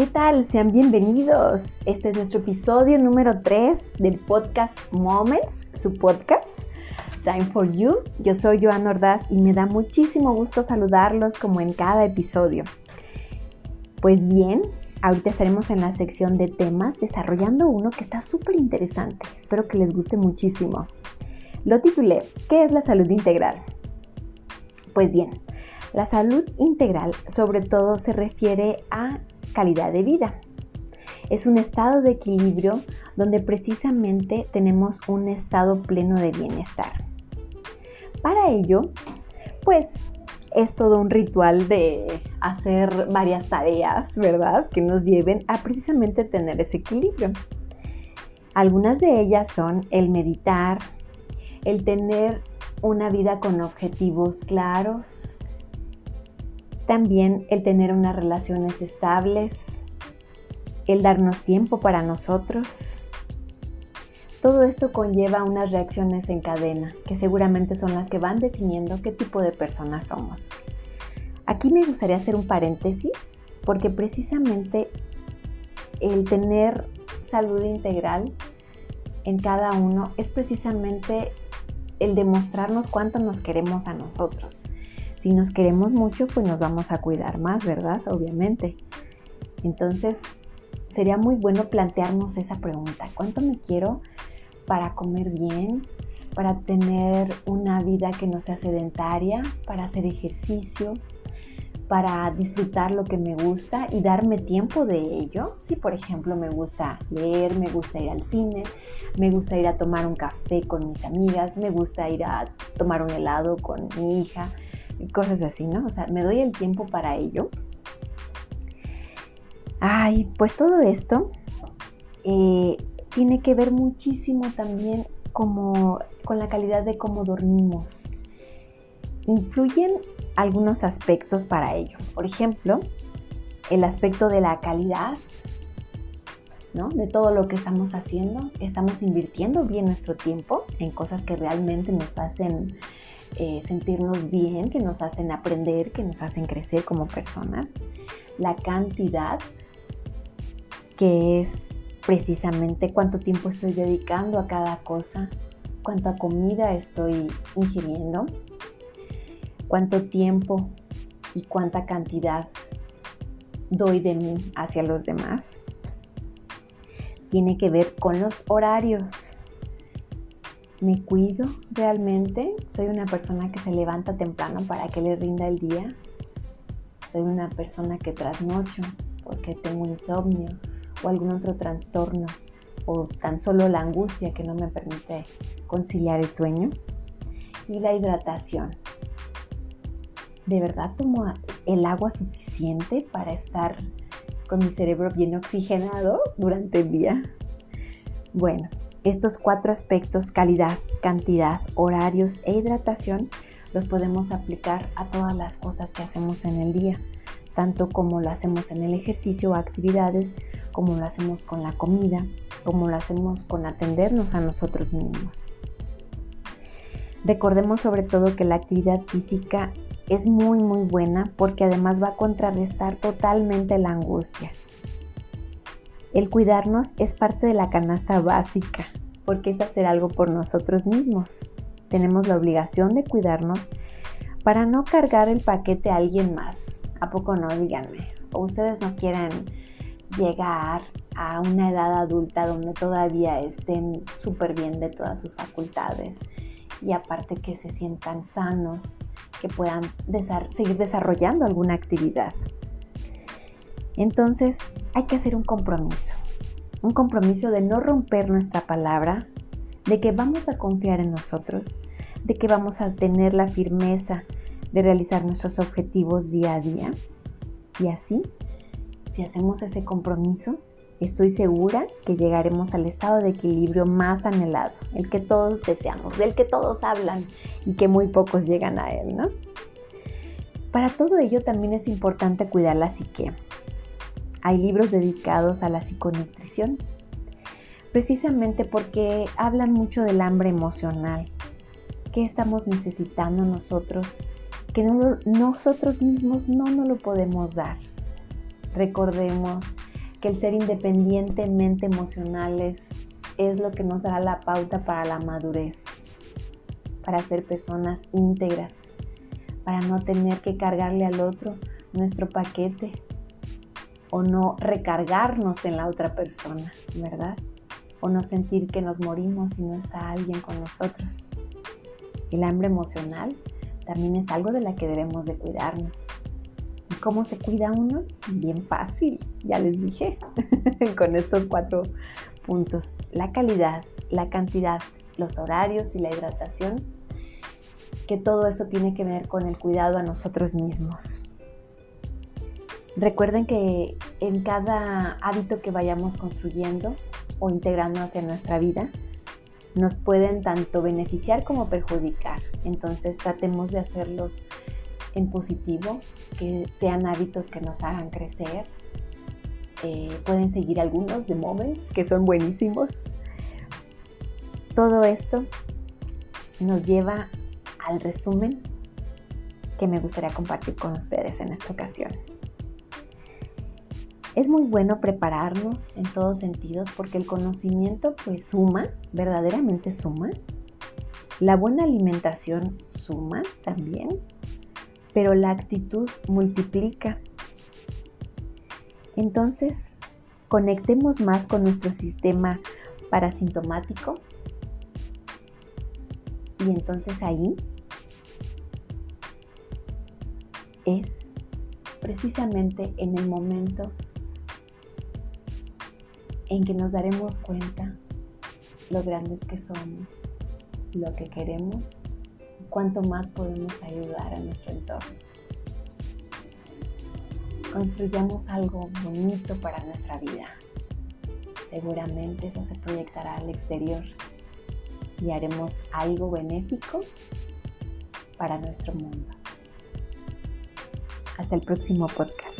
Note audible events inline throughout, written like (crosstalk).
¿qué tal? Sean bienvenidos. Este es nuestro episodio número 3 del podcast Moments, su podcast. Time for You. Yo soy Joan Ordaz y me da muchísimo gusto saludarlos como en cada episodio. Pues bien, ahorita estaremos en la sección de temas desarrollando uno que está súper interesante. Espero que les guste muchísimo. Lo titulé ¿Qué es la salud integral? Pues bien, la salud integral sobre todo se refiere a calidad de vida. Es un estado de equilibrio donde precisamente tenemos un estado pleno de bienestar. Para ello, pues es todo un ritual de hacer varias tareas, ¿verdad? Que nos lleven a precisamente tener ese equilibrio. Algunas de ellas son el meditar, el tener una vida con objetivos claros, también el tener unas relaciones estables, el darnos tiempo para nosotros. Todo esto conlleva unas reacciones en cadena, que seguramente son las que van definiendo qué tipo de personas somos. Aquí me gustaría hacer un paréntesis, porque precisamente el tener salud integral en cada uno es precisamente el demostrarnos cuánto nos queremos a nosotros. Si nos queremos mucho, pues nos vamos a cuidar más, ¿verdad? Obviamente. Entonces, sería muy bueno plantearnos esa pregunta. ¿Cuánto me quiero para comer bien? Para tener una vida que no sea sedentaria, para hacer ejercicio, para disfrutar lo que me gusta y darme tiempo de ello. Si por ejemplo me gusta leer, me gusta ir al cine, me gusta ir a tomar un café con mis amigas, me gusta ir a tomar un helado con mi hija, cosas así, ¿no? O sea, me doy el tiempo para ello. Ay, pues todo esto eh, tiene que ver muchísimo también como, con la calidad de cómo dormimos. Influyen algunos aspectos para ello. Por ejemplo, el aspecto de la calidad, ¿no? De todo lo que estamos haciendo. Estamos invirtiendo bien nuestro tiempo en cosas que realmente nos hacen eh, sentirnos bien, que nos hacen aprender, que nos hacen crecer como personas. La cantidad, que es precisamente cuánto tiempo estoy dedicando a cada cosa, cuánta comida estoy ingiriendo, cuánto tiempo y cuánta cantidad doy de mí hacia los demás. Tiene que ver con los horarios ¿Me cuido realmente? ¿Soy una persona que se levanta temprano para que le rinda el día? ¿Soy una persona que trasnocho porque tengo insomnio o algún otro trastorno o tan solo la angustia que no me permite conciliar el sueño? Y la hidratación. ¿De verdad tomo el agua suficiente para estar con mi cerebro bien oxigenado durante el día? Bueno, estos cuatro aspectos, calidad, cantidad, horarios e hidratación, los podemos aplicar a todas las cosas que hacemos en el día, tanto como lo hacemos en el ejercicio o actividades, como lo hacemos con la comida, como lo hacemos con atendernos a nosotros mismos. Recordemos sobre todo que la actividad física es muy muy buena porque además va a contrarrestar totalmente la angustia. El cuidarnos es parte de la canasta básica, porque es hacer algo por nosotros mismos. Tenemos la obligación de cuidarnos para no cargar el paquete a alguien más. ¿A poco no? Díganme. ¿O ustedes no quieren llegar a una edad adulta donde todavía estén súper bien de todas sus facultades y aparte que se sientan sanos, que puedan seguir desarrollando alguna actividad? Entonces hay que hacer un compromiso, un compromiso de no romper nuestra palabra, de que vamos a confiar en nosotros, de que vamos a tener la firmeza de realizar nuestros objetivos día a día. Y así, si hacemos ese compromiso, estoy segura que llegaremos al estado de equilibrio más anhelado, el que todos deseamos, del que todos hablan y que muy pocos llegan a él, ¿no? Para todo ello también es importante cuidar la psique, hay libros dedicados a la psiconutrición, precisamente porque hablan mucho del hambre emocional. ¿Qué estamos necesitando nosotros? Que nosotros mismos no nos lo podemos dar. Recordemos que el ser independientemente emocionales es lo que nos dará la pauta para la madurez, para ser personas íntegras, para no tener que cargarle al otro nuestro paquete o no recargarnos en la otra persona, ¿verdad? O no sentir que nos morimos si no está alguien con nosotros. El hambre emocional también es algo de la que debemos de cuidarnos. ¿Y cómo se cuida uno? Bien fácil, ya les dije, (laughs) con estos cuatro puntos. La calidad, la cantidad, los horarios y la hidratación, que todo eso tiene que ver con el cuidado a nosotros mismos. Recuerden que en cada hábito que vayamos construyendo o integrando hacia nuestra vida, nos pueden tanto beneficiar como perjudicar. Entonces tratemos de hacerlos en positivo, que sean hábitos que nos hagan crecer. Eh, pueden seguir algunos de Moments, que son buenísimos. Todo esto nos lleva al resumen que me gustaría compartir con ustedes en esta ocasión. Es muy bueno prepararnos en todos sentidos porque el conocimiento pues suma, verdaderamente suma. La buena alimentación suma también, pero la actitud multiplica. Entonces, conectemos más con nuestro sistema parasintomático y entonces ahí es precisamente en el momento en que nos daremos cuenta lo grandes que somos, lo que queremos y cuánto más podemos ayudar a nuestro entorno. Construyamos algo bonito para nuestra vida. Seguramente eso se proyectará al exterior y haremos algo benéfico para nuestro mundo. Hasta el próximo podcast.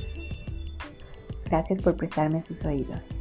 Gracias por prestarme sus oídos.